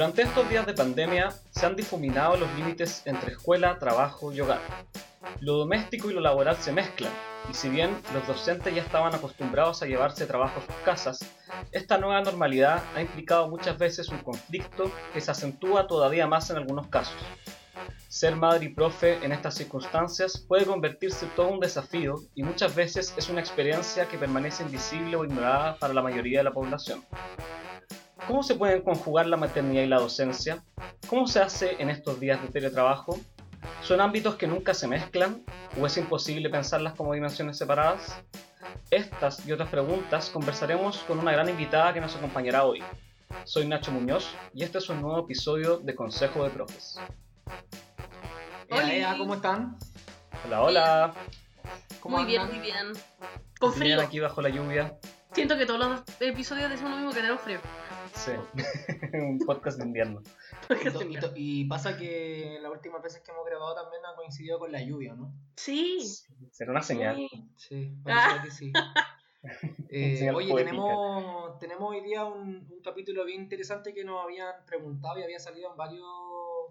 Durante estos días de pandemia se han difuminado los límites entre escuela, trabajo y hogar. Lo doméstico y lo laboral se mezclan, y si bien los docentes ya estaban acostumbrados a llevarse trabajo a sus casas, esta nueva normalidad ha implicado muchas veces un conflicto que se acentúa todavía más en algunos casos. Ser madre y profe en estas circunstancias puede convertirse en todo un desafío y muchas veces es una experiencia que permanece invisible o ignorada para la mayoría de la población. ¿Cómo se pueden conjugar la maternidad y la docencia? ¿Cómo se hace en estos días de teletrabajo? ¿Son ámbitos que nunca se mezclan o es imposible pensarlas como dimensiones separadas? Estas y otras preguntas conversaremos con una gran invitada que nos acompañará hoy. Soy Nacho Muñoz y este es un nuevo episodio de Consejo de Profes. Hola, ¿cómo están? Hola, hola. ¿Cómo muy bien, muy bien. Con frío. aquí bajo la lluvia. Siento que todos los episodios decimos lo mismo que tenemos frío. Sí, un podcast de invierno. Y, pasa que las últimas veces que hemos grabado también ha coincidido con la lluvia, ¿no? Sí. Será una señal. Sí, parece ah. que sí. Eh, oye, tenemos, tenemos hoy día un, capítulo bien interesante que nos habían preguntado y había salido en varias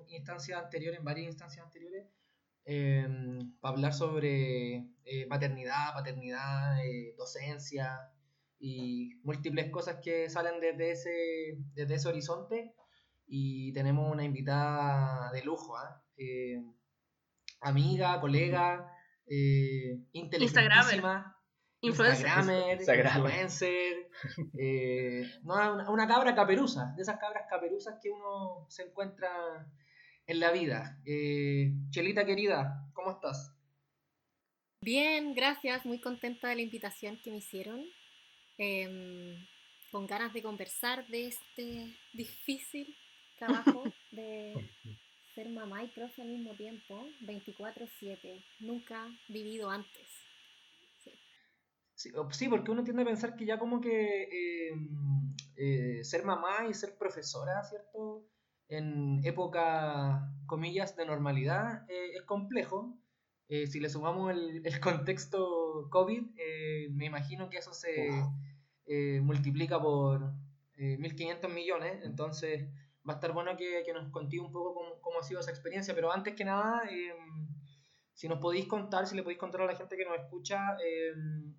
instancias anteriores, en varias instancias anteriores, em, para hablar sobre eh, maternidad, paternidad, eh, docencia, y múltiples cosas que salen desde ese, desde ese horizonte. Y tenemos una invitada de lujo, ¿ah? eh, amiga, colega, eh, inteligentísima. Influencer. influencer, eh, una, una, cabra caperuza, de esas cabras caperuzas que uno se encuentra en la vida. Eh, Chelita querida, ¿cómo estás? Bien, gracias, muy contenta de la invitación que me hicieron. Em, con ganas de conversar de este difícil trabajo de ser mamá y profe al mismo tiempo, 24/7, nunca vivido antes. Sí. Sí, porque uno tiende a pensar que ya como que em, eh, ser mamá y ser profesora, ¿cierto? En época, comillas, de normalidad eh, es complejo. Eh, si le sumamos el, el contexto COVID, me imagino que eso se, eh, multiplica por 1.500 eh, millones, entonces va a estar bueno que, que nos contigo un poco cómo, ha sido esa experiencia, pero antes que nada, si nos podéis contar, si le podéis contar a la gente que nos escucha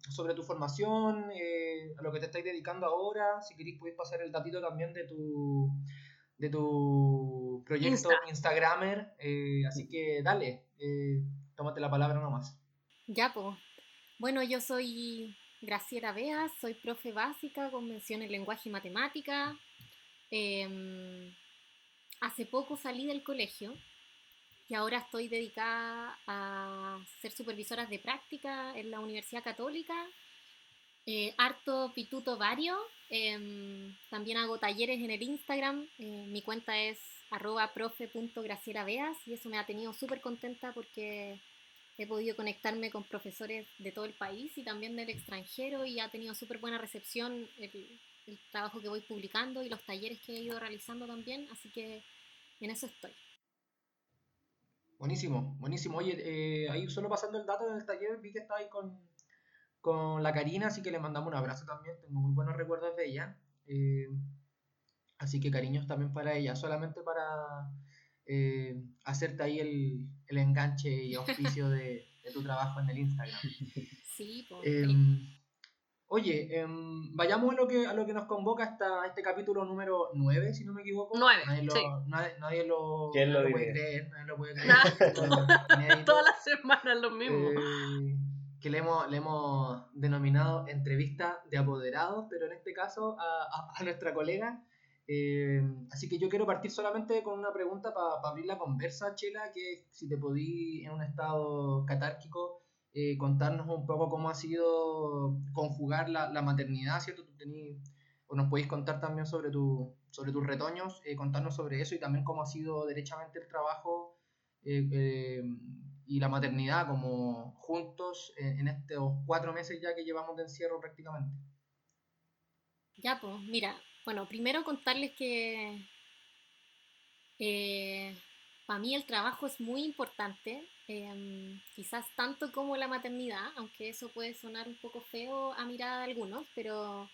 sobre tu formación, eh, a lo que te estáis dedicando ahora, si queréis podéis pasar el datito también de tu, de tu proyecto Instagramer, así que dale, tómate la palabra nomás. Ya, pues. Bueno, yo soy Graciela Beas, soy profe básica con mención en lenguaje y matemática. Em, hace poco salí del colegio y ahora estoy dedicada a ser supervisora de práctica en la Universidad Católica. Eh, harto pituto vario. Em, también hago talleres en el Instagram. Eh, mi cuenta es arroba y eso me ha tenido súper contenta porque he podido conectarme con profesores de todo el país y también del extranjero y ha tenido súper buena recepción el, trabajo que voy publicando y los talleres que he ido realizando también, así que en eso estoy. Buenísimo, buenísimo. Oye, eh, ahí solo pasando el dato del taller, vi que está ahí con, con, la Karina, así que le mandamos un abrazo también, tengo muy buenos recuerdos de ella. Eh, así que cariños también para ella, solamente para eh, hacerte ahí el, el, enganche y auspicio de, de, tu trabajo en el Instagram. Sí, em, Oye, em, vayamos a lo, que, a lo que nos convoca hasta este capítulo número 9, si no me equivoco. 9. Nadie lo, sí. nadie, nadie lo, lo, puede creer. Nadie lo puede creer. Todas las semanas lo mismo. Eh, que le hemos, le hemos denominado entrevista de apoderados, pero en este caso a, a nuestra colega eh, así que yo quiero partir solamente con una pregunta para abrir la conversa, Chela, que si te podí en un estado catárquico eh, contarnos un poco cómo ha sido conjugar la, la maternidad, ¿cierto? Tú tení, o nos podéis contar también sobre, tu, sobre tus retoños, eh, contarnos sobre eso y también cómo ha sido derechamente el trabajo y la maternidad como juntos en estos cuatro meses ya que llevamos de encierro prácticamente. Ya, pues, mira, bueno, primero contarles que eh, para mí el trabajo es muy importante, em, quizás tanto como la maternidad, aunque eso puede sonar un poco feo a mirada de algunos, pero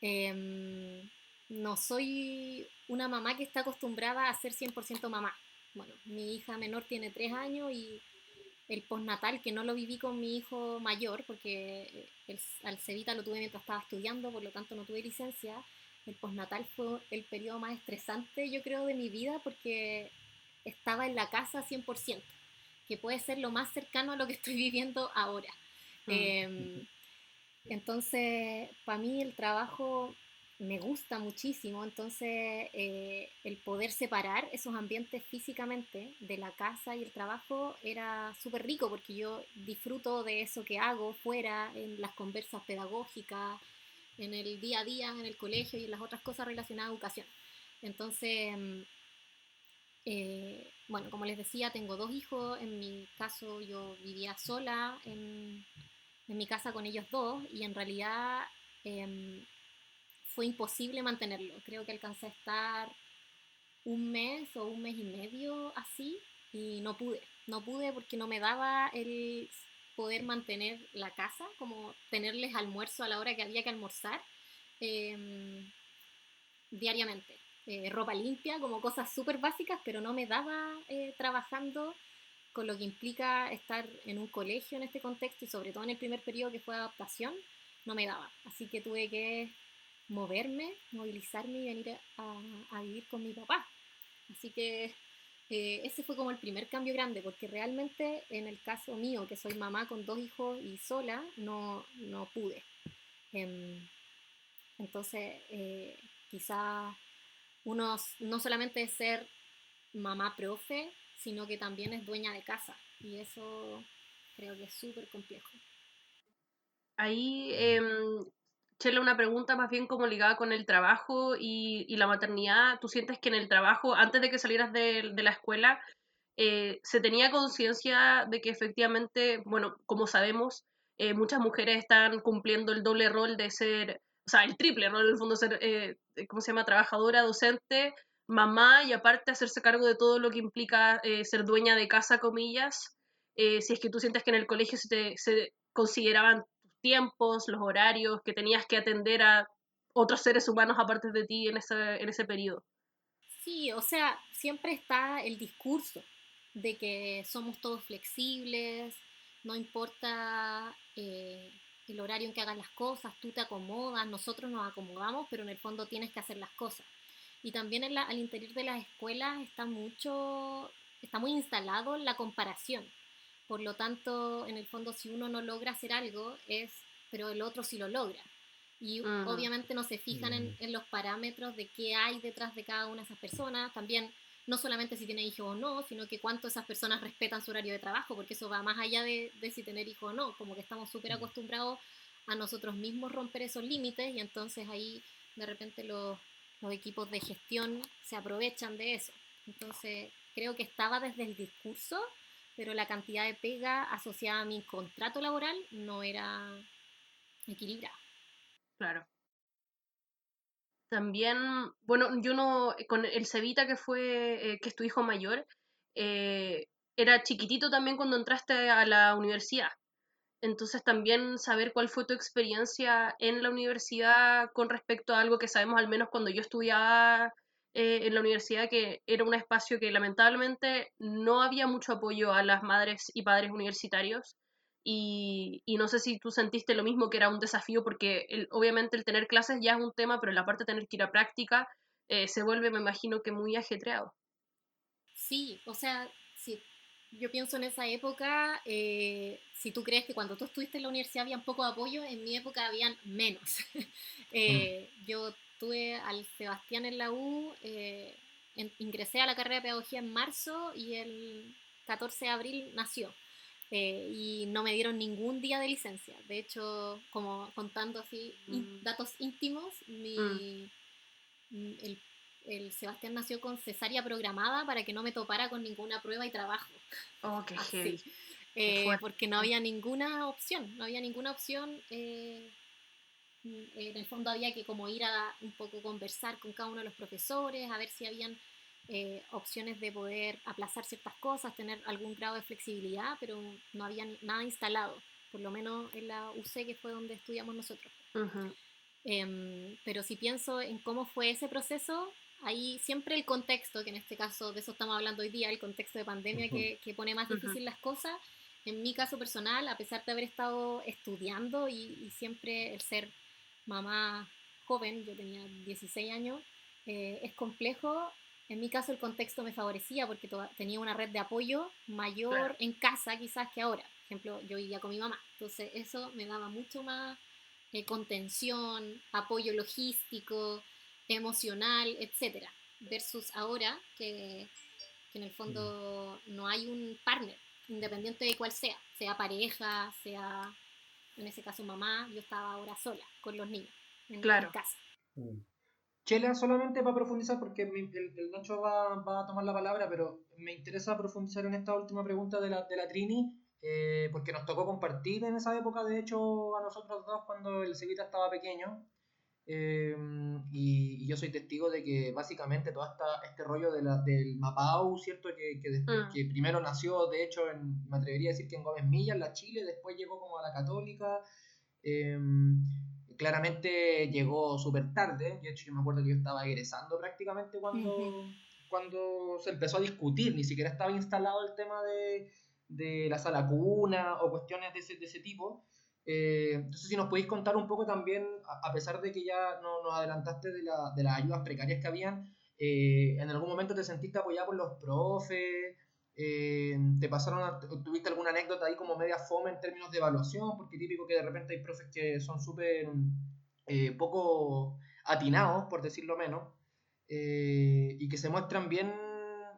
em, no soy una mamá que está acostumbrada a ser 100% mamá. Bueno, mi hija menor tiene tres años y el postnatal, que no lo viví con mi hijo mayor, porque el, al Cevita lo tuve mientras estaba estudiando, por lo tanto no tuve licencia. El postnatal fue el periodo más estresante, yo creo, de mi vida, porque estaba en la casa 100%, que puede ser lo más cercano a lo que estoy viviendo ahora. Mm. Em, entonces, para mí el trabajo me gusta muchísimo, entonces eh, el poder separar esos ambientes físicamente de la casa y el trabajo era súper rico porque yo disfruto de eso que hago fuera, en las conversas pedagógicas, en el día a día, en el colegio y en las otras cosas relacionadas a educación. Entonces, mm, eh, bueno, como les decía, tengo dos hijos, en mi caso yo vivía sola en, en mi casa con ellos dos y en realidad... Em, fue imposible mantenerlo. Creo que alcancé a estar un mes o un mes y medio así y no pude. No pude porque no me daba el poder mantener la casa, como tenerles almuerzo a la hora que había que almorzar em, diariamente. Eh, ropa limpia, como cosas súper básicas, pero no me daba eh, trabajando con lo que implica estar en un colegio en este contexto y sobre todo en el primer periodo que fue adaptación, no me daba. Así que tuve que moverme, movilizarme y venir a, vivir con mi papá. Así que eh, ese fue como el primer cambio grande, porque realmente en el caso mío, que soy mamá con dos hijos y sola, no, no pude. Em, entonces, eh, quizá uno no solamente es ser mamá profe, sino que también es dueña de casa. Y eso creo que es súper complejo. Ahí em, Chela, una pregunta más bien como ligada con el trabajo y, la maternidad. ¿Tú sientes que en el trabajo, antes de que salieras de, la escuela, eh, se tenía conciencia de que efectivamente, bueno, como sabemos, eh, muchas mujeres están cumpliendo el doble rol de ser, o sea, el triple rol, en el fondo, ser, eh, ¿cómo se llama?, trabajadora, docente, mamá y aparte hacerse cargo de todo lo que implica ser dueña de casa, comillas. si es que tú sientes que en el colegio se, te, se consideraban tiempos, los horarios, que tenías que atender a otros seres humanos aparte de ti en ese, en ese periodo. Sí, o sea, siempre está el discurso de que somos todos flexibles, no importa eh, el horario en que hagas las cosas, tú te acomodas, nosotros nos acomodamos, pero en el fondo tienes que hacer las cosas. Y también al interior de las escuelas está mucho, está muy instalado la comparación. Por lo tanto, en el fondo, si uno no logra hacer algo, es, pero el otro sí lo logra. Y obviamente no se fijan en, en, los parámetros de qué hay detrás de cada una de esas personas. También, no solamente si tiene hijos o no, sino que cuánto esas personas respetan su horario de trabajo, porque eso va más allá de, de si tener hijos o no. Como que estamos súper acostumbrados a nosotros mismos romper esos límites y entonces ahí de repente los, los equipos de gestión se aprovechan de eso. Entonces, creo que estaba desde el discurso pero la cantidad de pega asociada a mi contrato laboral no era equilibrada. Claro. También, bueno, yo no, con el Cevita que fue, eh, que es tu hijo mayor, eh, era chiquitito también cuando entraste a la universidad. Entonces también saber cuál fue tu experiencia en la universidad con respecto a algo que sabemos al menos cuando yo estudiaba eh, en la universidad que era un espacio que lamentablemente no había mucho apoyo a las madres y padres universitarios y, no sé si tú sentiste lo mismo que era un desafío porque obviamente el tener clases ya es un tema, pero la parte de tener que ir a práctica eh, se vuelve, me imagino que muy ajetreado. Sí, o sea, sí. Yo pienso en esa época, eh, si tú crees que cuando tú estuviste en la universidad había poco apoyo, en mi época habían menos. mm. Yo estuve al Sebastián en la U, eh, ingresé a la carrera de pedagogía en marzo y el 14 de abril nació. Eh, y no me dieron ningún día de licencia. De hecho, como contando así mm. datos íntimos, mm. Mm, el, Sebastián nació con cesárea programada para que no me topara con ninguna prueba y trabajo. Oh, qué eh, porque no había ninguna opción, no había ninguna opción en el fondo había que como ir a un poco conversar con cada uno de los profesores, a ver si habían eh, opciones de poder aplazar ciertas cosas, tener algún grado de flexibilidad, pero no había nada instalado, por lo menos en la UC que fue donde estudiamos nosotros. Em, pero si pienso en cómo fue ese proceso, ahí siempre el contexto, que en este caso de eso estamos hablando hoy día, el contexto de pandemia que, que, pone más difícil las cosas. En mi caso personal, a pesar de haber estado estudiando y, siempre el ser mamá joven, yo tenía 16 años, eh, es complejo. En mi caso el contexto me favorecía porque tenía una red de apoyo mayor en casa quizás que ahora. Por ejemplo, yo vivía con mi mamá. Entonces eso me daba mucho más eh, contención, apoyo logístico, emocional, etc. Versus ahora que, en el fondo mm. no hay un partner, independiente de cuál sea, sea pareja, sea en ese caso mamá, yo estaba ahora sola con los niños en, claro. casa. Mm. Chela, solamente para profundizar, porque el, Nacho va, a tomar la palabra, pero me interesa profundizar en esta última pregunta de la, de la Trini, eh, porque nos tocó compartir en esa época, de hecho, a nosotros dos cuando el Cevita estaba pequeño. Eh, y, yo soy testigo de que básicamente todo esta, este rollo de la, del Mapau, ¿cierto? Que, que, mm. que, primero nació, de hecho, en, me atrevería a decir que en Gómez Milla, en la Chile, después llegó como a la Católica. Eh, claramente llegó súper tarde, de hecho yo me acuerdo que yo estaba egresando prácticamente cuando, cuando se empezó a discutir, ni siquiera estaba instalado el tema de, de la sala cuna o cuestiones de ese, de ese tipo. Eh, entonces, si nos podéis contar un poco también, a, pesar de que ya no, nos adelantaste de, la, de, las ayudas precarias que habían, eh, ¿en algún momento te sentiste apoyado por los profes? Eh, ¿Te pasaron, tuviste alguna anécdota ahí como media fome en términos de evaluación? Porque típico que de repente hay profes que son súper poco atinados, por decirlo menos, y que se muestran bien,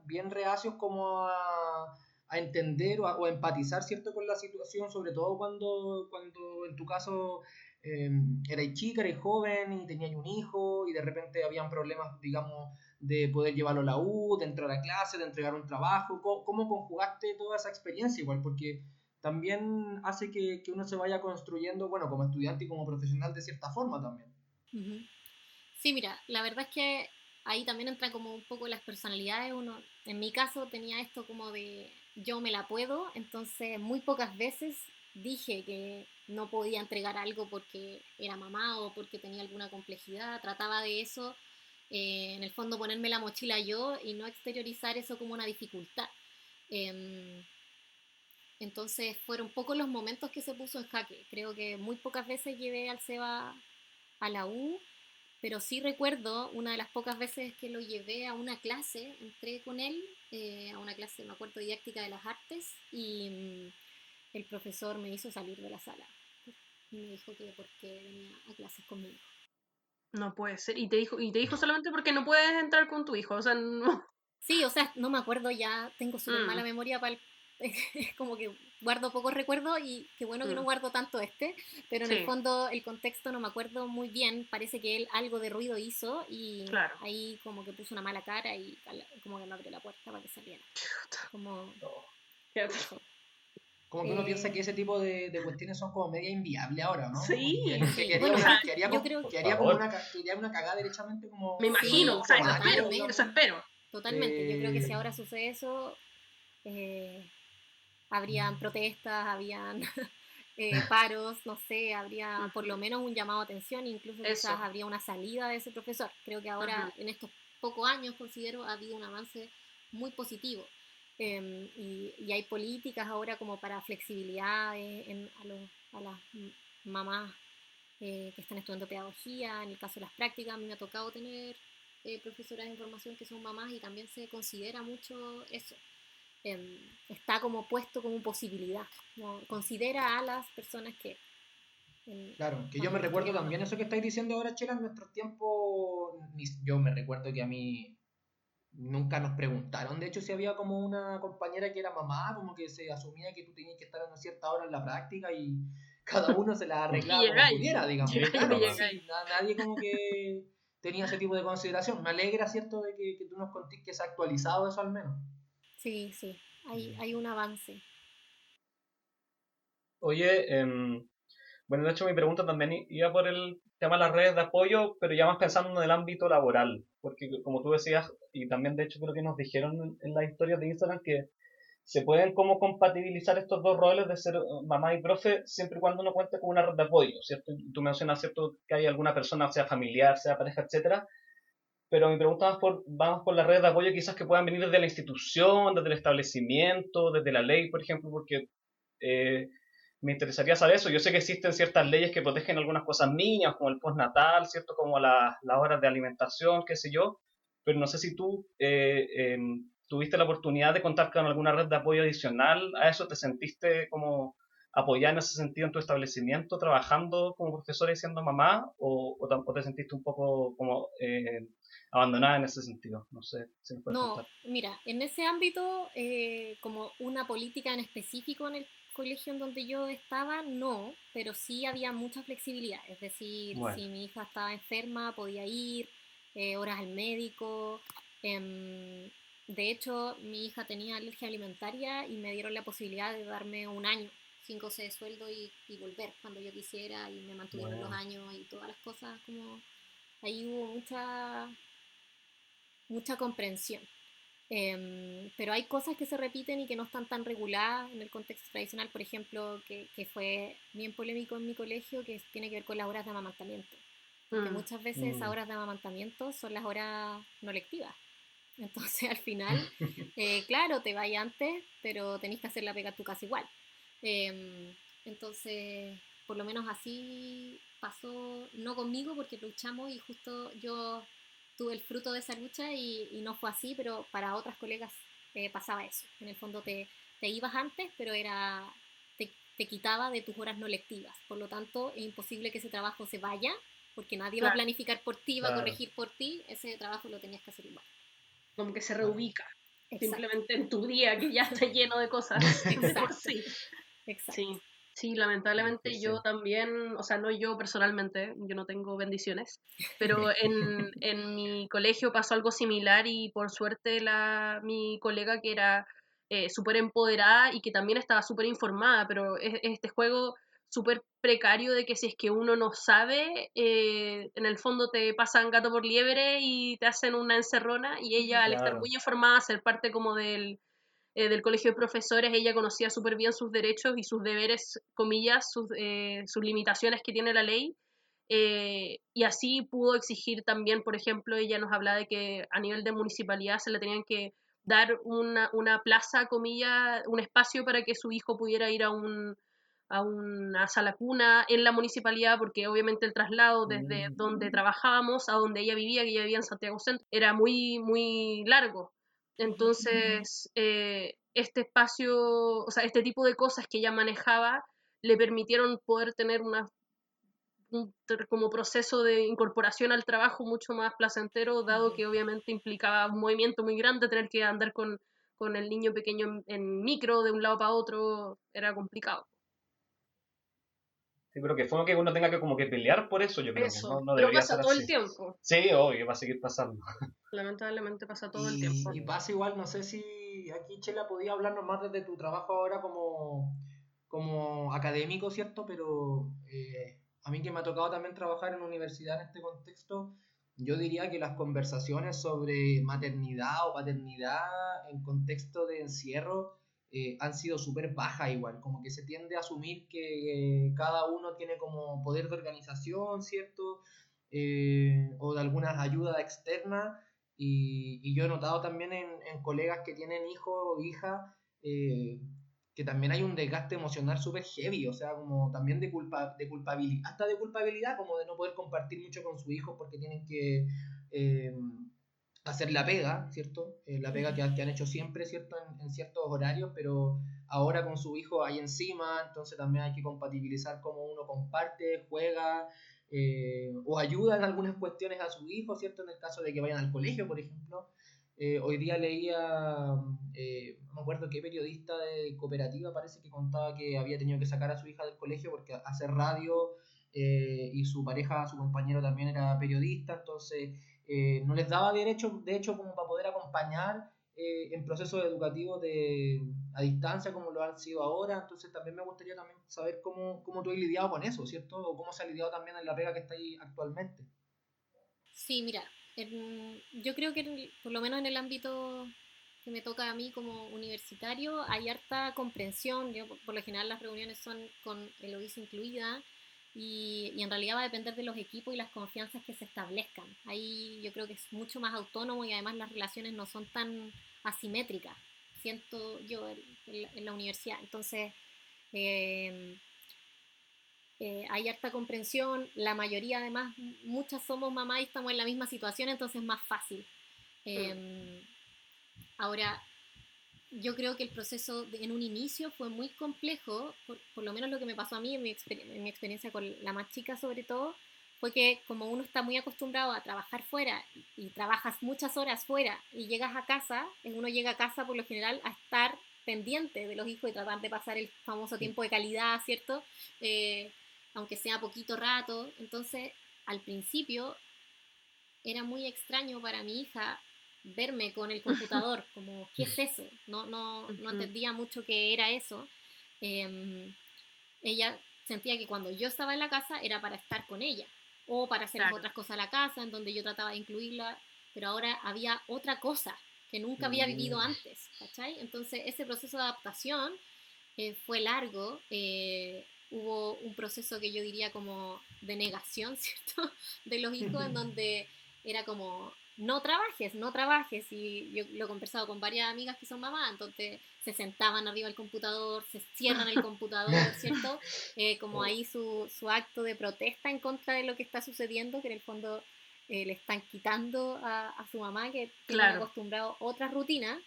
bien reacios como a a entender o a, empatizar, ¿cierto?, con la situación, sobre todo cuando, cuando en tu caso eh, erais chica, erais joven y teníais un hijo y de repente habían problemas, digamos, de poder llevarlo a la U, de entrar a clase, de entregar un trabajo. ¿Cómo, conjugaste toda esa experiencia igual? Porque también hace que, que, uno se vaya construyendo, bueno, como estudiante y como profesional de cierta forma también. Sí, mira, la verdad es que ahí también entra como un poco las personalidades. Uno, en mi caso, tenía esto como de yo me la puedo, entonces muy pocas veces dije que no podía entregar algo porque era mamá o porque tenía alguna complejidad, trataba de eso, eh, en el fondo ponerme la mochila yo y no exteriorizar eso como una dificultad. Em, entonces fueron pocos los momentos que se puso en jaque. Creo que muy pocas veces llevé al Seba a la U pero sí recuerdo una de las pocas veces que lo llevé a una clase, entré con él eh, a una clase, me acuerdo, didáctica de las artes y mm, el profesor me hizo salir de la sala y me dijo que porque venía a clases conmigo. No puede ser. Y te dijo, y te dijo solamente porque no puedes entrar con tu hijo. O sea, no. Sí, o sea, no me acuerdo ya, tengo súper mala mm. memoria para el como que guardo pocos recuerdos y qué bueno que no mm. guardo tanto este, pero en el fondo el contexto no me acuerdo muy bien, parece que él algo de ruido hizo y ahí como que puso una mala cara y como que no abrió la puerta para que saliera. Como... Como que uno piensa que ese tipo de, de, cuestiones son como media inviables ahora, ¿no? Sí. Que, haría, como, una, una cagada derechamente como... Me imagino, o sea, eso espero, eso espero. Totalmente, yo creo que si ahora sucede eso, eh, habrían protestas, habían eh, paros, no sé, habría por lo menos un llamado a atención, incluso quizás habría una salida de ese profesor. Creo que ahora, en estos pocos años, considero, ha habido un avance muy positivo. Em, y, hay políticas ahora como para flexibilidad en, a, las mamás eh, que están estudiando pedagogía, en el caso de las prácticas, a mí me ha tocado tener eh, profesoras de información que son mamás y también se considera mucho eso. Em, está como puesto como posibilidad. Considera a las personas que... claro, que yo me recuerdo también eso que estáis diciendo ahora, Chela, en nuestros tiempos, yo me recuerdo que a mí nunca nos preguntaron, de hecho, si había como una compañera que era mamá, como que se asumía que tú tenías que estar a una cierta hora en la práctica y cada uno se la arreglaba como pudiera, digamos. nadie como que tenía ese tipo de consideración. Me alegra, ¿cierto?, de que, que tú nos contés que se ha actualizado eso al menos. Sí, sí, hay, hay un avance. Oye, em, bueno, de hecho mi pregunta también iba por el tema de las redes de apoyo, pero ya más pensando en el ámbito laboral, porque como tú decías, y también de hecho creo que nos dijeron en, las historias de Instagram que ¿se pueden como compatibilizar estos dos roles de ser mamá y profe siempre y cuando uno cuente con una red de apoyo, ¿cierto? Tú mencionas, ¿cierto?, que hay alguna persona, sea familiar, sea pareja, etcétera, pero mi pregunta va por, vamos por la red de apoyo quizás que puedan venir desde la institución, desde el establecimiento, desde la ley, por ejemplo, porque eh, me interesaría saber eso. Yo sé que existen ciertas leyes que protegen algunas cosas niñas, como el postnatal, ¿cierto? Como las horas de alimentación, qué sé yo, pero no sé si tú eh, em, tuviste la oportunidad de contar con alguna red de apoyo adicional a eso, te sentiste como apoyar en ese sentido en tu establecimiento, trabajando como profesora y siendo mamá, o, o, te sentiste un poco como eh, abandonada en ese sentido? No sé si me No, mira, en ese ámbito, eh, como una política en específico en el colegio en donde yo estaba, no, pero sí había mucha flexibilidad. Es decir, si mi hija estaba enferma, podía ir, eh, horas al médico. Em, de hecho, mi hija tenía alergia alimentaria y me dieron la posibilidad de darme un año sin goce de sueldo y, volver cuando yo quisiera y me mantuvieron los años y todas las cosas como ahí hubo mucha mucha comprensión. Em, pero hay cosas que se repiten y que no están tan reguladas en el contexto tradicional, por ejemplo, que, que fue bien polémico en mi colegio, que tiene que ver con las horas de amamantamiento. Porque mm. muchas veces esas mm. horas de amamantamiento son las horas no lectivas. Entonces, al final, eh, claro, te vayas antes, pero tenés que hacer la pega a tu casa igual. Em, entonces, por lo menos así pasó, no conmigo, porque luchamos y justo yo tuve el fruto de esa lucha y, no fue así, pero para otras colegas eh, pasaba eso. En el fondo te, te ibas antes, pero era te, te, quitaba de tus horas no lectivas. Por lo tanto, es imposible que ese trabajo se vaya, porque nadie va a planificar por ti, va a corregir por ti, ese trabajo lo tenías que hacer igual. Como que se reubica. Simplemente en tu día que ya está lleno de cosas. Exacto. sí. Exacto. Sí. Sí, lamentablemente yo también, o sea, no yo personalmente, yo no tengo bendiciones, pero en, en mi colegio pasó algo similar y por suerte la, mi colega que era eh, súper empoderada y que también estaba súper informada, pero es, este juego súper precario de que si es que uno no sabe, eh, en el fondo te pasan gato por liebre y te hacen una encerrona y ella al estar muy informada, ser parte como del eh, del colegio de profesores, ella conocía súper bien sus derechos y sus deberes, comillas, sus, eh, sus limitaciones que tiene la ley. Eh, y así pudo exigir también, por ejemplo, ella nos habla de que a nivel de municipalidad se le tenían que dar una, una plaza, comillas, un espacio para que su hijo pudiera ir a un, a una sala cuna en la municipalidad, porque obviamente el traslado desde mm. donde trabajábamos a donde ella vivía, que ella vivía en Santiago Centro, era muy, muy largo. Entonces, eh, este espacio, o sea, este tipo de cosas que ella manejaba le permitieron poder tener una, un como proceso de incorporación al trabajo mucho más placentero, dado que obviamente implicaba un movimiento muy grande, tener que andar con, con el niño pequeño en micro de un lado para otro, era complicado. Sí, pero que fue que uno tenga que como que pelear por eso, yo creo que no, no pero pasa todo el tiempo. Sí, obvio, va a seguir pasando. Lamentablemente pasa todo el tiempo. Y pasa igual, no sé si aquí Chela podía hablarnos más desde tu trabajo ahora como, como académico, ¿cierto? Pero eh, a mí que me ha tocado también trabajar en universidad en este contexto, yo diría que las conversaciones sobre maternidad o paternidad en contexto de encierro eh, han sido súper bajas igual, como que se tiende a asumir que eh, cada uno tiene como poder de organización, ¿cierto? Eh, o de algunas ayudas externas. Y, yo he notado también en, colegas que tienen hijos o hijas que también hay un desgaste emocional súper heavy, o sea, como también de, culpa, de culpabilidad, hasta de culpabilidad, como de no poder compartir mucho con su hijo porque tienen que hacer la pega, ¿cierto? Eh, la pega que, han hecho siempre, ¿cierto? En, ciertos horarios, pero ahora con su hijo ahí encima, entonces también hay que compatibilizar cómo uno comparte, juega eh, o ayuda en algunas cuestiones a su hijo, ¿cierto? En el caso de que vayan al colegio, por ejemplo. Eh, hoy día leía, no me acuerdo qué periodista de cooperativa parece que contaba que había tenido que sacar a su hija del colegio porque hacer radio y su pareja, su compañero también era periodista, entonces eh, no les daba derecho, de hecho, como para poder acompañar eh, en procesos educativos de, a distancia como lo han sido ahora. Entonces también me gustaría también saber cómo, cómo tú has lidiado con eso, ¿cierto? O cómo se ha lidiado también en la pega que está ahí actualmente. Sí, mira, yo creo que por lo menos en el ámbito que me toca a mí como universitario, hay harta comprensión. Yo, por, lo general las reuniones son con el incluida y, y, en realidad va a depender de los equipos y las confianzas que se establezcan. Ahí yo creo que es mucho más autónomo y además las relaciones no son tan asimétricas, siento yo en, la universidad. Entonces, eh, eh, hay harta comprensión, la mayoría además, muchas somos mamás y estamos en la misma situación, entonces es más fácil. Em, ahora, yo creo que el proceso en un inicio fue muy complejo, por, lo menos lo que me pasó a mí en mi, experiencia con la más chica sobre todo, fue que como uno está muy acostumbrado a trabajar fuera y, trabajas muchas horas fuera y llegas a casa, uno llega a casa por lo general a estar pendiente de los hijos y tratar de pasar el famoso tiempo de calidad, ¿cierto? Eh, aunque sea poquito rato. Entonces, al principio era muy extraño para mi hija verme con el computador, como, ¿qué es eso? No, no, no entendía mucho qué era eso. Em, ella sentía que cuando yo estaba en la casa era para estar con ella o para hacer otras cosas a la casa, en donde yo trataba de incluirla, pero ahora había otra cosa que nunca había vivido mm. antes, ¿cachai? Entonces ese proceso de adaptación eh, fue largo, eh, hubo un proceso que yo diría como de negación, ¿cierto? De los hijos, en donde era como, no trabajes, no trabajes. Y yo lo he conversado con varias amigas que son mamás, entonces se sentaban arriba del computador, se cierran el computador, ¿cierto? Eh, como ahí su, su, acto de protesta en contra de lo que está sucediendo, que en el fondo eh, le están quitando a, a, su mamá, que tiene acostumbrado a otras rutinas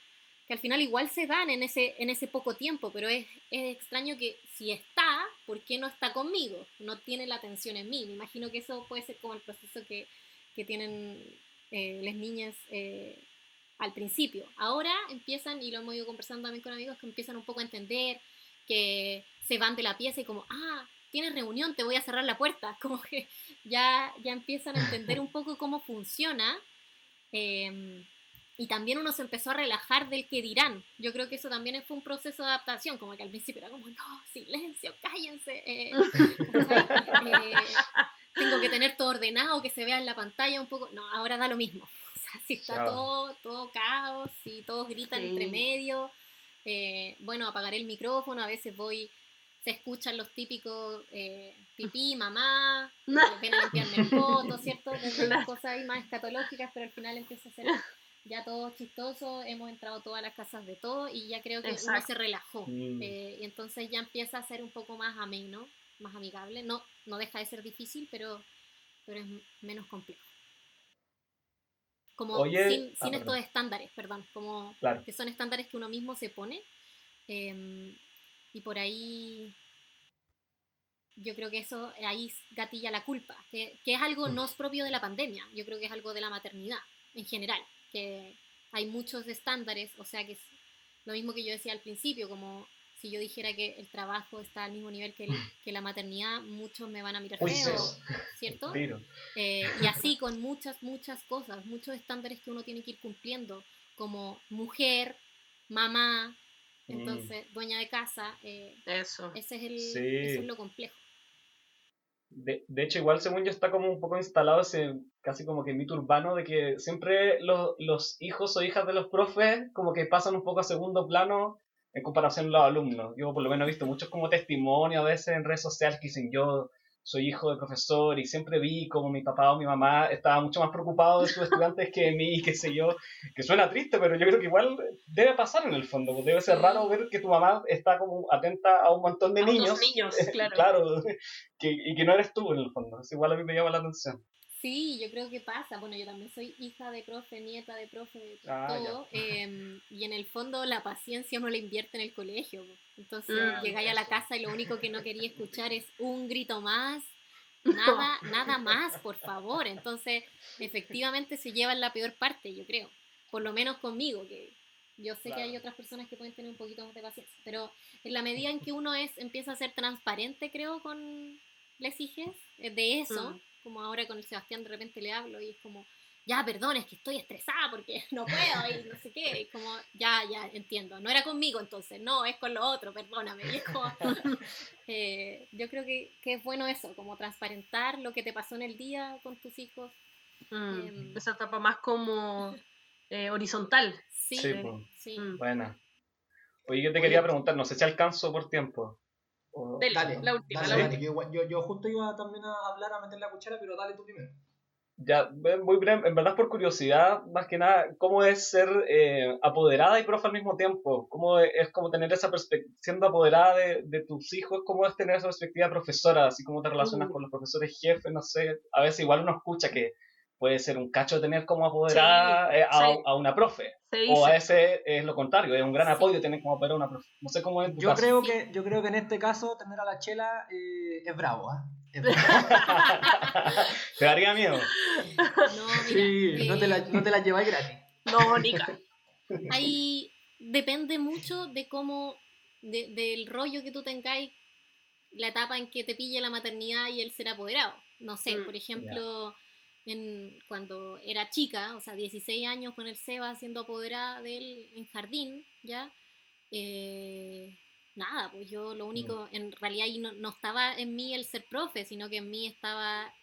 que al final igual se dan en ese, en ese poco tiempo, pero es, es, extraño que si está, ¿por qué no está conmigo? No tiene la atención en mí. Me imagino que eso puede ser como el proceso que, que tienen eh, las niñas eh, al principio. Ahora empiezan, y lo hemos ido conversando también con amigos, que empiezan un poco a entender, que se van de la pieza y como, ah, tienes reunión, te voy a cerrar la puerta. Como que ya, ya empiezan a entender un poco cómo funciona. Eh, y también uno se empezó a relajar del que dirán. Yo creo que eso también fue un proceso de adaptación, como que al principio era como, no, silencio, cállense. Eh, eh, tengo que tener todo ordenado, que se vea en la pantalla un poco. No, ahora da lo mismo. O sea, si está todo, todo caos, si todos gritan entre medio, eh, bueno, apagaré el micrófono, a veces voy, se escuchan los típicos pipí, mamá, ven a limpiarme el foto, ¿cierto? las cosas ahí más escatológicas, pero al final empieza a ser ya todo chistoso, hemos entrado todas las casas de todo y ya creo que uno se relajó. Mm. Eh, y entonces ya empieza a ser un poco más ameno, más amigable. No, no deja de ser difícil, pero, pero es menos complejo. Como sin, ah, estos estándares, perdón, como que son estándares que uno mismo se pone. Em, y por ahí yo creo que eso ahí gatilla la culpa, que, que es algo mm. no es propio de la pandemia, yo creo que es algo de la maternidad en general que hay muchos estándares, o sea que es lo mismo que yo decía al principio, como si yo dijera que el trabajo está al mismo nivel que, que la maternidad, muchos me van a mirar feo, ¿cierto? Eh, y así con muchas, muchas cosas, muchos estándares que uno tiene que ir cumpliendo, como mujer, mamá, mm. entonces dueña de casa. Eh, eso. Ese es el, eso es lo complejo. De, de, hecho, igual según yo está como un poco instalado ese casi como que mito urbano de que siempre los, los hijos o hijas de los profes como que pasan un poco a segundo plano en comparación a los alumnos. Yo por lo menos he visto muchos como testimonios a veces en redes sociales que dicen yo soy hijo de profesor y siempre vi como mi papá o mi mamá estaba mucho más preocupado de sus estudiantes que de mí, qué sé yo, que suena triste, pero yo creo que igual debe pasar en el fondo, pues debe ser raro ver que tu mamá está como atenta a un montón de niños, niños claro, claro que, y que no eres tú en el fondo, es igual a mí me llama la atención. Sí, yo creo que pasa. Bueno, yo también soy hija de profe, nieta de profe, de ah, todo. Em, y en el fondo la paciencia uno la invierte en el colegio. Entonces mm, llegáis a la casa y lo único que no quería escuchar es un grito más. Nada, nada más, por favor. Entonces, efectivamente se llevan la peor parte, yo creo. Por lo menos conmigo, que yo sé que hay otras personas que pueden tener un poquito más de paciencia. Pero en la medida en que uno es, empieza a ser transparente, creo, con les hijas, eh, de eso. Mm como ahora con el Sebastián de repente le hablo y es como, ya, perdón, es que estoy estresada porque no puedo y no sé qué, y como, ya, ya, entiendo, no era conmigo entonces, no, es con lo otro, perdóname. Y es como, eh, yo creo que, que, es bueno eso, como transparentar lo que te pasó en el día con tus hijos. Mm, em, esa etapa más como eh, horizontal. Sí, Sí, Sí. Mm. Buena. Oye, yo te Oye. quería preguntar, no sé si alcanzo por tiempo. O- Dele, Dale, la última, dale, la dale. última. Yo, yo, yo justo iba también a hablar, a meter la cuchara, pero dale tú primero. Ya, muy breve, en verdad por curiosidad, más que nada, ¿cómo es ser eh, apoderada y profe al mismo tiempo? ¿Cómo es, como tener esa perspectiva, siendo apoderada de, de tus hijos, cómo es tener esa perspectiva profesora? Así como te relacionas Uh. con los profesores jefes, no sé, a veces igual uno escucha que puede ser un cacho tener como apoderada Sí, eh, a, sí. a una profe, o a veces es lo contrario, es un gran Sí. apoyo tener como apoderada a una profe. No sé cómo es tu Yo caso. creo, que, yo creo que en este caso tener a la chela eh, es bravo, ¿ah? Es bravo. Te daría miedo. No, mira, Sí, no te la, eh, no te la lleváis gratis. No, Nica. ahí depende mucho de cómo, de- del rollo que tú tengáis, la etapa en que te pille la maternidad y el ser apoderado. No sé, Mm. por ejemplo, en, cuando era chica, o sea, 16 años con el Seba siendo apoderada de él en jardín, ¿ya? Eh, nada, pues yo lo único, en realidad ahí no, no estaba en mí el ser profe, sino que en mí estaba,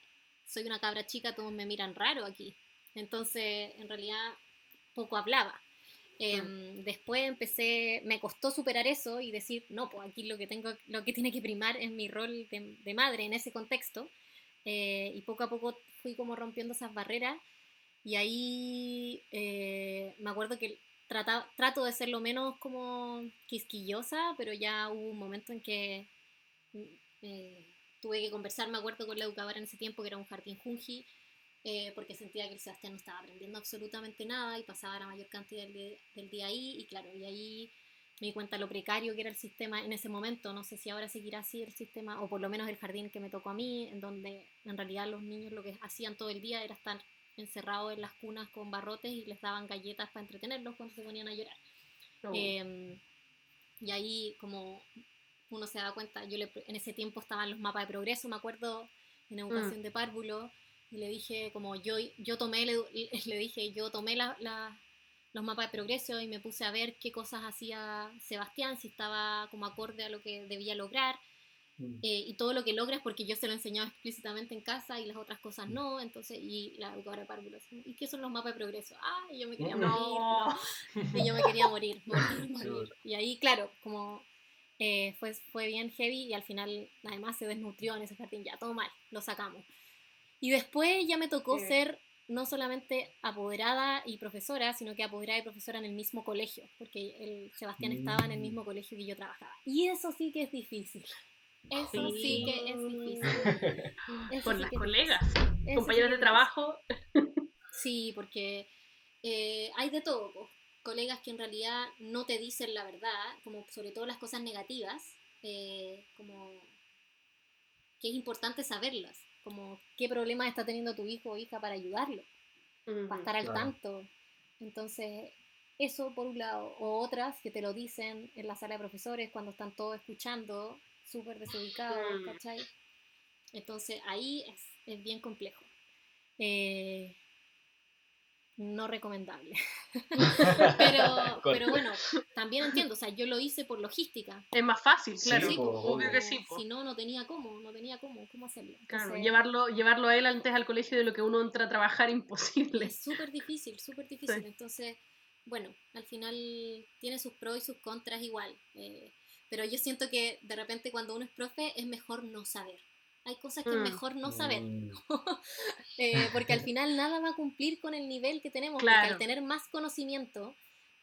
soy una cabra chica, todos me miran raro aquí. Entonces, en realidad, poco hablaba. Em, Después empecé, me costó superar eso y decir, no, pues aquí lo que tengo, lo que tiene que primar es mi rol de, de madre en ese contexto. Eh, y poco a poco fui como rompiendo esas barreras y ahí eh, me acuerdo que trata- trato de ser lo menos como quisquillosa, pero ya hubo un momento en que mm, eh, tuve que conversar, me acuerdo con la educadora en ese tiempo, que era un jardín junji, eh, porque sentía que el Sebastián no estaba aprendiendo absolutamente nada y pasaba la mayor cantidad del del día ahí, y claro, y ahí me di cuenta lo precario que era el sistema en ese momento, no sé si ahora seguirá así el sistema, o por lo menos el jardín que me tocó a mí, en donde en realidad los niños lo que hacían todo el día era estar encerrados en las cunas con barrotes y les daban galletas para entretenerlos cuando se ponían a llorar. No. Eh, y ahí como uno se da cuenta, yo le- en ese tiempo estaban los mapas de progreso, me acuerdo, en educación de párvulo, y le dije como yo, yo tomé, le, le dije, yo tomé la- la- los mapas de progreso y me puse a ver qué cosas hacía Sebastián, si estaba como acorde a lo que debía lograr. Mm. Eh, y todo lo que logras porque yo se lo enseñaba explícitamente en casa y las otras cosas no, entonces, y la educadora así, ¿y qué son los mapas de progreso? Ah, y yo me quería No. morir, no. y yo me quería morir, morir, morir. Y ahí, claro, como eh, fue, fue bien heavy y al final además se desnutrió en ese jardín, ya todo mal, lo sacamos. Y después ya me tocó Sí. ser no solamente apoderada y profesora, sino que apoderada y profesora en el mismo colegio, porque el Sebastián estaba en el Mm. mismo colegio que yo trabajaba. Y eso sí que es difícil. Eso sí, Sí. que es difícil. Eso Con sí las colegas, compañeros sí de trabajo. Sí, porque eh, hay de todo. Colegas que en realidad no te dicen la verdad, como sobre todo las cosas negativas, eh, como que es importante saberlas, como qué problemas está teniendo tu hijo o hija para ayudarlo para estar al Claro. tanto. Entonces, eso por un lado. O otras que te lo dicen en la sala de profesores cuando están todos escuchando, súper desubicados, Mm. ¿cachai? Entonces, ahí es, es bien complejo. Eh, no recomendable. pero, pero bueno, también entiendo, o sea, yo lo hice por logística. Es más fácil, Sí, claro. po, obvio que sí. po. Si no, no tenía cómo, no tenía cómo, cómo hacerlo. Claro, llevarlo, llevarlo a él antes al colegio de lo que uno entra a trabajar imposible. Es súper difícil, súper difícil. Sí. Entonces, bueno, al final tiene sus pros y sus contras igual. eh, pero yo siento que de repente cuando uno es profe es mejor no saber. Hay cosas que Mm. es mejor no saber. Mm. eh, porque al final nada va a cumplir con el nivel que tenemos. Porque al tener más conocimiento,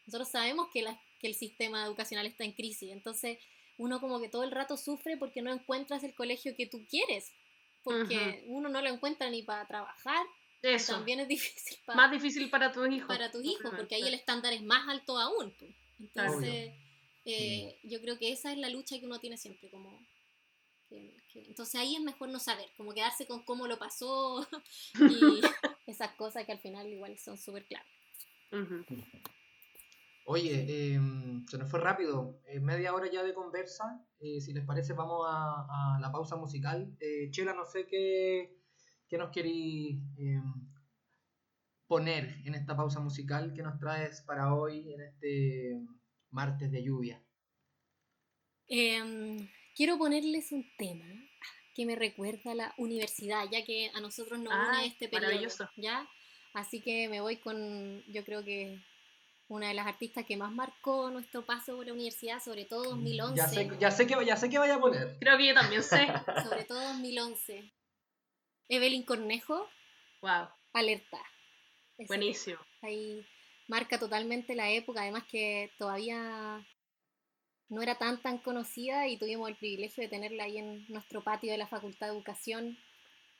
nosotros sabemos que, la- que el sistema educacional está en crisis. Entonces, uno como que todo el rato sufre porque no encuentras el colegio que tú quieres. Porque uno no lo encuentra ni para trabajar, Eso. también es difícil para Más difícil para tus hijos. para tus hijos, porque ahí el estándar es más alto aún. Entonces, eh, yo creo que esa es la lucha que uno tiene siempre, como que- que- entonces ahí es mejor no saber, como quedarse con cómo lo pasó y esas cosas que al final igual son súper claras. Ujú. Oye, eh, se nos fue rápido, eh, media hora ya de conversa. eh, si les parece, vamos a, a la pausa musical. Eh, Chela, no sé qué, qué nos querí eh, poner en esta pausa musical que nos traes para hoy, en este martes de lluvia. Em, quiero ponerles un tema que me recuerda a la universidad, ya que a nosotros nos Ah, une este periodo, maravilloso. ¿ya? Así que me voy con, yo creo que una de las artistas que más marcó nuestro paso por la universidad, sobre todo 2011. Ya sé, ya sé, que, ya sé que vaya a poner. Creo que yo también sé. Sobre todo 2011. Evelyn Cornejo, Wow, Alerta. Ese- buenísimo. Ahí marca totalmente la época, además que todavía no era tan tan conocida y tuvimos el privilegio de tenerla ahí en nuestro patio de la Facultad de Educación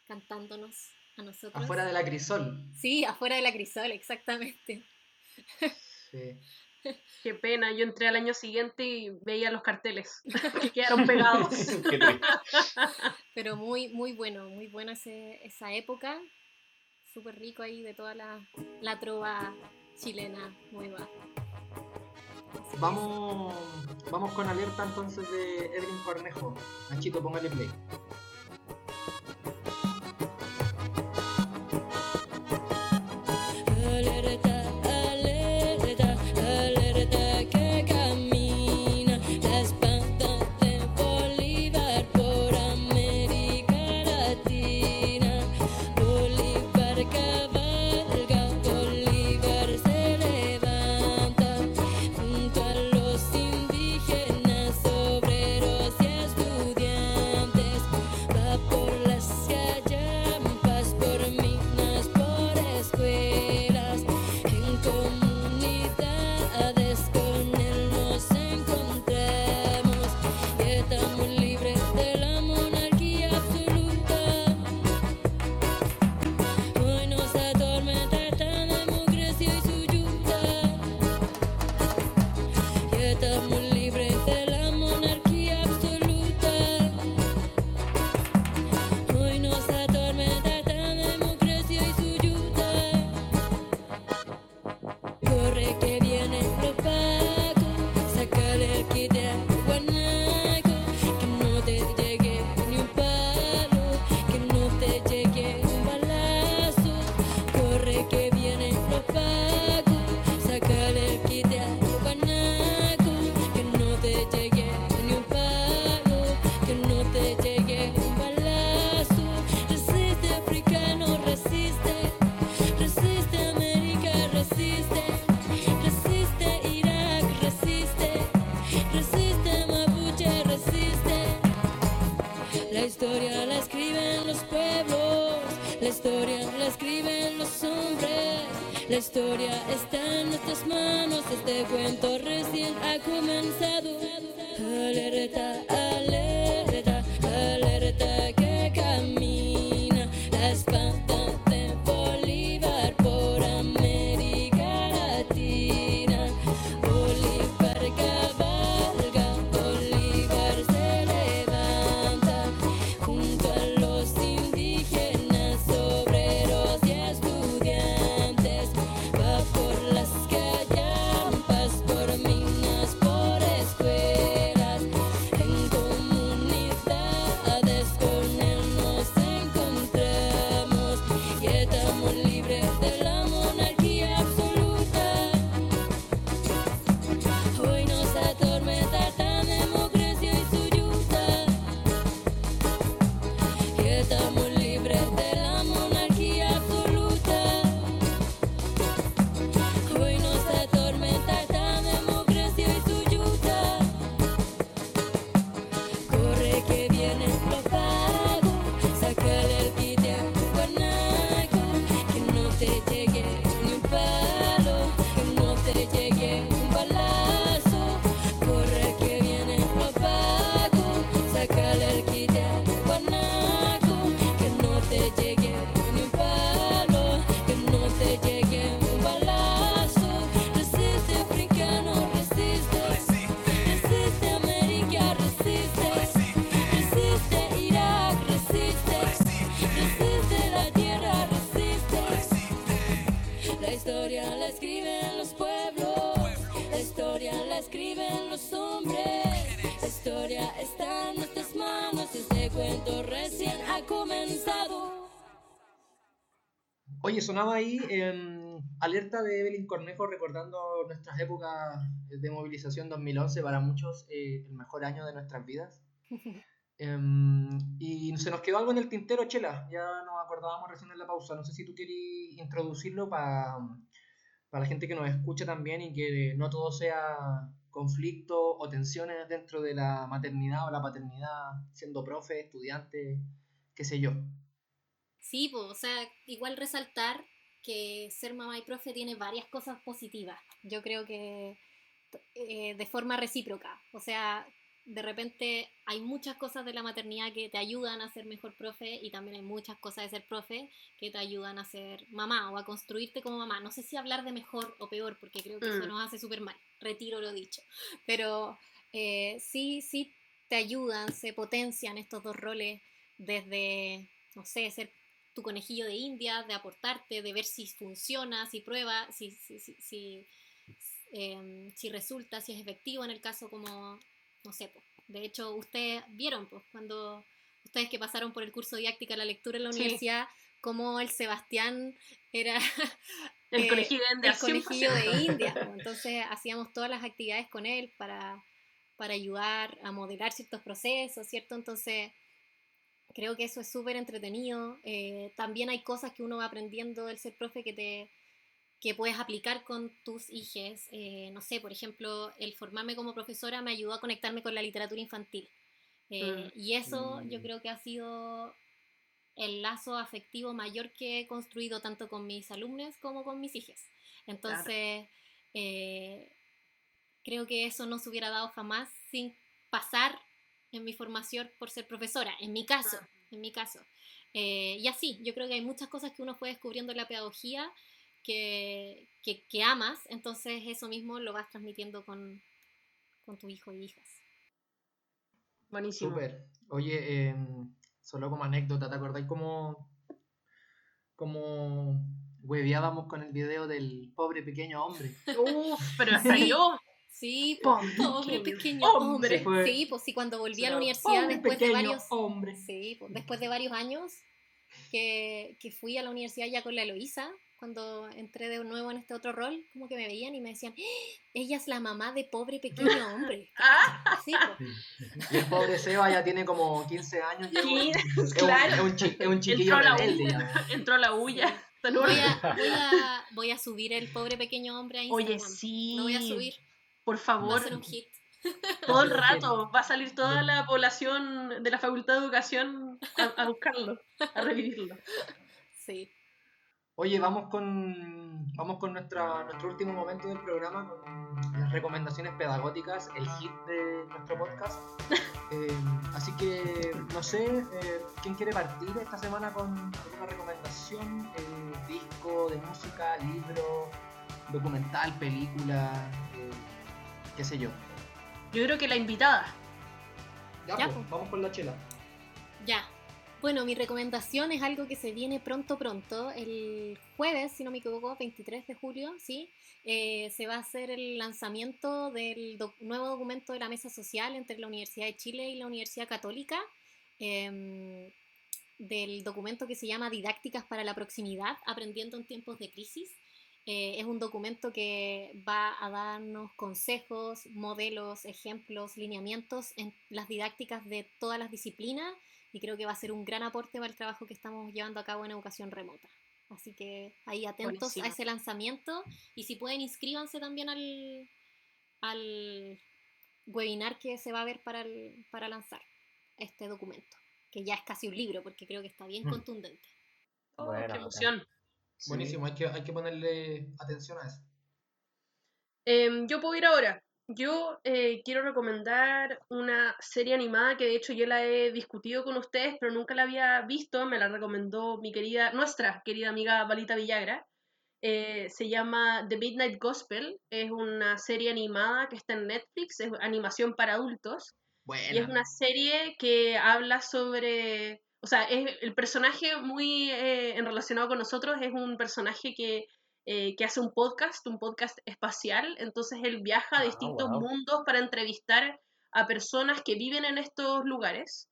cantándonos a nosotros. Afuera de la crisol. Sí, afuera de la crisol, exactamente. Sí. Qué pena, yo entré al año siguiente y veía los carteles que quedaron pegados. Pero muy, muy bueno, muy buena ese- esa época. Súper rico ahí de toda la, la trova chilena nueva. Vamos, vamos con alerta entonces de Evelyn Cornejo. Nachito, póngale play. Historia está sonaba ahí em, alerta de Evelyn Cornejo recordando nuestras épocas de movilización 2011, para muchos eh, el mejor año de nuestras vidas. Em, y se nos quedó algo en el tintero, Chela. Ya nos acordábamos recién en la pausa. No sé si tú querías introducirlo para la gente que nos escucha también y que no todo sea conflicto o tensiones dentro de la maternidad o la paternidad, siendo profe, estudiante, qué sé yo. Sí, pues, o sea, igual resaltar que ser mamá y profe tiene varias cosas positivas. Yo creo que eh, de forma recíproca. O sea, de repente hay muchas cosas de la maternidad que te ayudan a ser mejor profe y también hay muchas cosas de ser profe que te ayudan a ser mamá o a construirte como mamá. No sé si hablar de mejor o peor porque creo que eso Mm. nos hace súper mal. Retiro lo dicho. Pero eh, sí, sí te ayudan, se potencian estos dos roles desde, no sé, ser tu conejillo de India, de aportarte, de ver si funciona, si prueba, si, si, si, si, em, si resulta, si es efectivo en el caso como, no sé, pues, de hecho ustedes vieron pues cuando ustedes que pasaron por el curso didáctica de la lectura en la Sí. universidad, como el Sebastián era El eh, conejillo de India, el conejillo 100%. de India. Entonces hacíamos todas las actividades con él para, para ayudar a modelar ciertos procesos, ¿cierto? Entonces creo que eso es súper entretenido. Eh, también hay cosas que uno va aprendiendo del ser profe que te que puedes aplicar con tus hijes. Eh, no sé, por ejemplo, el formarme como profesora me ayudó a conectarme con la literatura infantil. Eh, Mm. Y eso yo creo que ha sido el lazo afectivo mayor que he construido tanto con mis alumnos como con mis hijas. Entonces, eh, creo que eso no se hubiera dado jamás sin pasar en mi formación por ser profesora, en mi caso, en mi caso. Eh, y así, yo creo que hay muchas cosas que uno fue descubriendo en la pedagogía que, que, que amas, entonces eso mismo lo vas transmitiendo con, con tu hijo y hijas. Buenísimo. Súper. Oye, em, solo como anécdota, ¿te acordáis cómo, cómo hueveábamos con el video del pobre pequeño hombre? Uf, pero yo. Sí, Pobre pobre pequeño pequeño hombre. hombre. Sí, pues sí, cuando volví a la universidad "Pobre después de varios... hombre. Sí, pues, después de varios años que, que fui a la universidad ya con la Eloísa, cuando entré de nuevo en este otro rol, como que me veían y me decían, "¡Ah! ella es la mamá de pobre pequeño hombre. Ah, Así, pues. Y el pobre Seba ya tiene como 15 años y es un- Sí, es un, claro. es un es un chiquillo Entró la rebelde ya. entró la bulla. Voy a, voy, a, voy a subir el pobre pequeño hombre a Instagram. Oye, sí. Lo voy a subir. Por Va a favor, ser un hit. todo el rato va a salir toda la población de la Facultad de Educación a, a buscarlo, a revivirlo. Sí. Oye, vamos con, vamos con nuestra, nuestro último momento del programa, con las recomendaciones pedagógicas, el hit de nuestro podcast. Eh, así que, no sé, eh, ¿quién quiere partir esta semana con alguna recomendación? Eh, disco de música, libro, documental, película, eh, qué sé yo. Yo creo que la invitada. Ya, Ya, pues, vamos con la chela. Ya. Bueno, mi recomendación es algo que se viene pronto, pronto. El jueves, si no me equivoco, 23 de julio, ¿sí? Eh, se va a hacer el lanzamiento del doc- nuevo documento de la mesa social entre la Universidad de Chile y la Universidad Católica. em, del documento que se llama Didácticas para la Proximidad, aprendiendo en tiempos de crisis. Eh, es un documento que va a darnos consejos, modelos, ejemplos, lineamientos en las didácticas de todas las disciplinas y creo que va a ser un gran aporte para el trabajo que estamos llevando a cabo en educación remota. Así que ahí atentos Buenísimo. a ese lanzamiento y si pueden inscríbanse también al, al webinar que se va a ver para, el- para lanzar este documento, que ya es casi un libro porque creo que está bien Mm. contundente. Oh, Buena, qué bacán. Buenísimo, hay que, hay que ponerle atención a eso. Em, yo puedo ir ahora. Yo eh, quiero recomendar una serie animada que de hecho yo la he discutido con ustedes, pero nunca la había visto. Me la recomendó mi querida, nuestra querida amiga Balita Villagra. Eh, se llama The Midnight Gospel. Es una serie animada que está en Netflix, es animación para adultos. Y es una serie que habla sobre, o sea, es el personaje muy eh, en relacionado con nosotros es un personaje que, eh, que hace un podcast, un podcast espacial, entonces él viaja a Ah, distintos wow. mundos para entrevistar a personas que viven en estos lugares.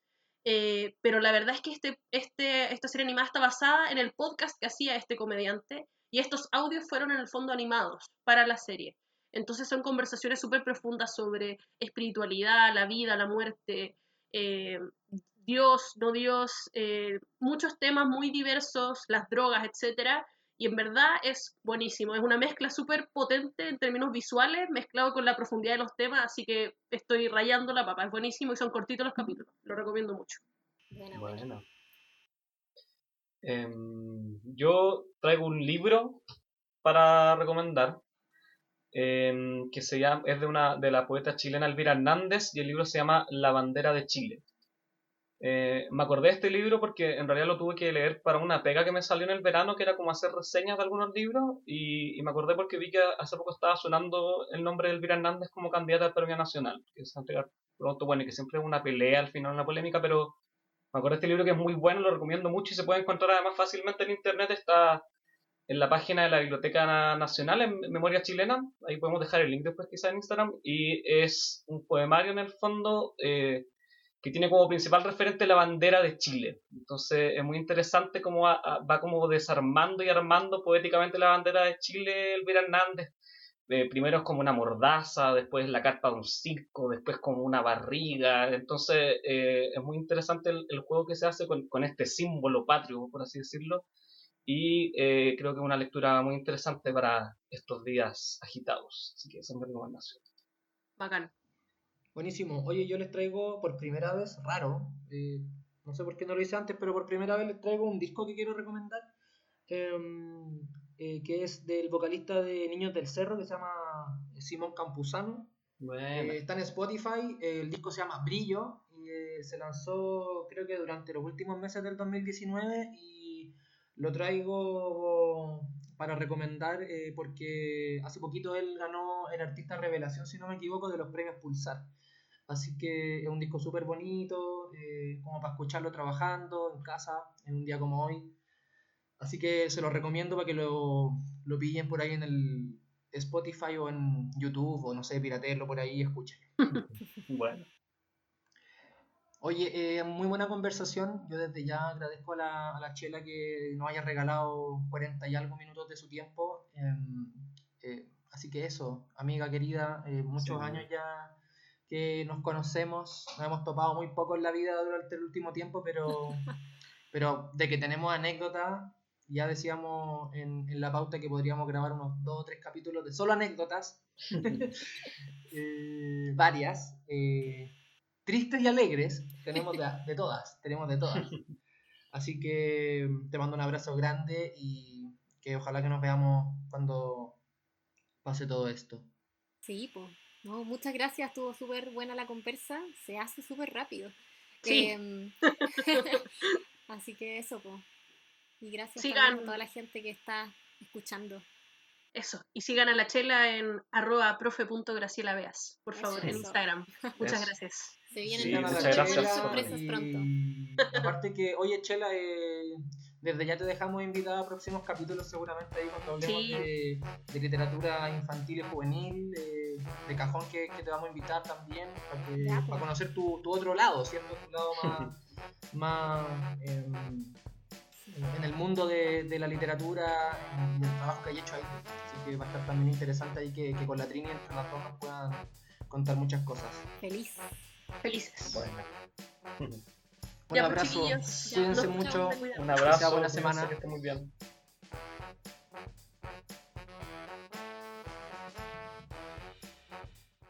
Eh, pero la verdad es que este, este, esta serie animada está basada en el podcast que hacía este comediante y estos audios fueron en el fondo animados para la serie. Entonces son conversaciones súper profundas sobre espiritualidad, la vida, la muerte, eh, Dios, no Dios, eh, muchos temas muy diversos, las drogas, etcétera. Y en verdad es buenísimo, es una mezcla súper potente en términos visuales, mezclado con la profundidad de los temas, así que estoy rayando la papa, es buenísimo y son cortitos los capítulos, lo recomiendo mucho. Bueno. Em, yo traigo un libro para recomendar em, que se llama, es de una de la poeta chilena Elvira Hernández y el libro se llama La bandera de Chile. Eh, me acordé de este libro porque en realidad lo tuve que leer para una pega que me salió en el verano, que era como hacer reseñas de algunos libros, y, me acordé porque vi que hace poco estaba sonando el nombre de Elvira Hernández como candidata al premio nacional, que se va a entregar pronto, bueno, y que siempre es una pelea al final, una polémica, pero me acordé de este libro que es muy bueno, lo recomiendo mucho y se puede encontrar además fácilmente en internet, está en la página de la Biblioteca Na- Nacional en Memoria Chilena, ahí podemos dejar el link después quizá en Instagram, y es un poemario en el fondo eh, que tiene como principal referente la bandera de Chile. Entonces es muy interesante cómo va, va como desarmando y armando poéticamente la bandera de Chile Elvira Hernández. Eh, primero es como una mordaza, después la carpa de un circo, después como una barriga. Entonces eh, es muy interesante el, el juego que se hace con, con este símbolo patrio, por así decirlo. Y eh, creo que es una lectura muy interesante para estos días agitados. Así que esa es mi recomendación. Bacán. Buenísimo. Oye, yo les traigo por primera vez, raro, eh, no sé por qué no lo hice antes, pero por primera vez les traigo un disco que quiero recomendar, em, eh, que es del vocalista de Niños del Cerro, que se llama Simón Campuzano. Bueno, Eh, está en Spotify, eh, el disco se llama Brillo y eh, se lanzó creo que durante los últimos meses del 2019 y lo traigo para recomendar eh, porque hace poquito él ganó el Artista Revelación, si no me equivoco, de los premios Pulsar. Así que es un disco súper bonito, eh, como para escucharlo trabajando en casa, en un día como hoy. Así que se lo recomiendo para que lo, lo pillen por ahí en el Spotify o en YouTube o no sé, piratearlo por ahí y escuchen. bueno. Oye, eh, muy buena conversación. Yo desde ya agradezco a la, a la Chela que nos haya regalado 40 y algo minutos de su tiempo. Em, eh, así que eso, amiga querida, eh, muchos Sí. años ya que nos conocemos, nos hemos topado muy poco en la vida durante el último tiempo, pero, pero de que tenemos anécdotas, ya decíamos en, en la pauta que podríamos grabar unos dos o tres capítulos de solo anécdotas, Eh, varias. eh, tristes y alegres, tenemos de, de todas, tenemos de todas. Así que te mando un abrazo grande y que ojalá que nos veamos cuando pase todo esto. Sí, pues. No, muchas gracias, estuvo súper buena la conversa, se hace súper rápido. Sí. Em, así que eso, pues. Y gracias Sigan- a toda la gente que está escuchando. Eso. Y sigan a la chela en arroba profe.gracielaveas, por Eso, favor, en. Instagram. Muchas gracias. Se vienen Sí, muchas gracias sorpresas pronto. aparte que, oye Chela, eh, desde ya te dejamos invitada a próximos capítulos seguramente ahí cuando hablemos Sí. de, de literatura infantil y juvenil, eh, de cajón que, que te vamos a invitar también para, que- Ya, pues. para conocer tu, tu otro lado, ¿cierto? Tu lado más, más em, en el mundo de, de la literatura y el trabajo que hay hecho ahí. Así que va a estar también interesante ahí que, que con la Trini entre las dos nos puedan contar muchas cosas. Feliz. Felices. Bueno. Un Ya, pues, abrazo, chiquillos, cuídense mucho. Un abrazo. buena semana. Que esté muy bien.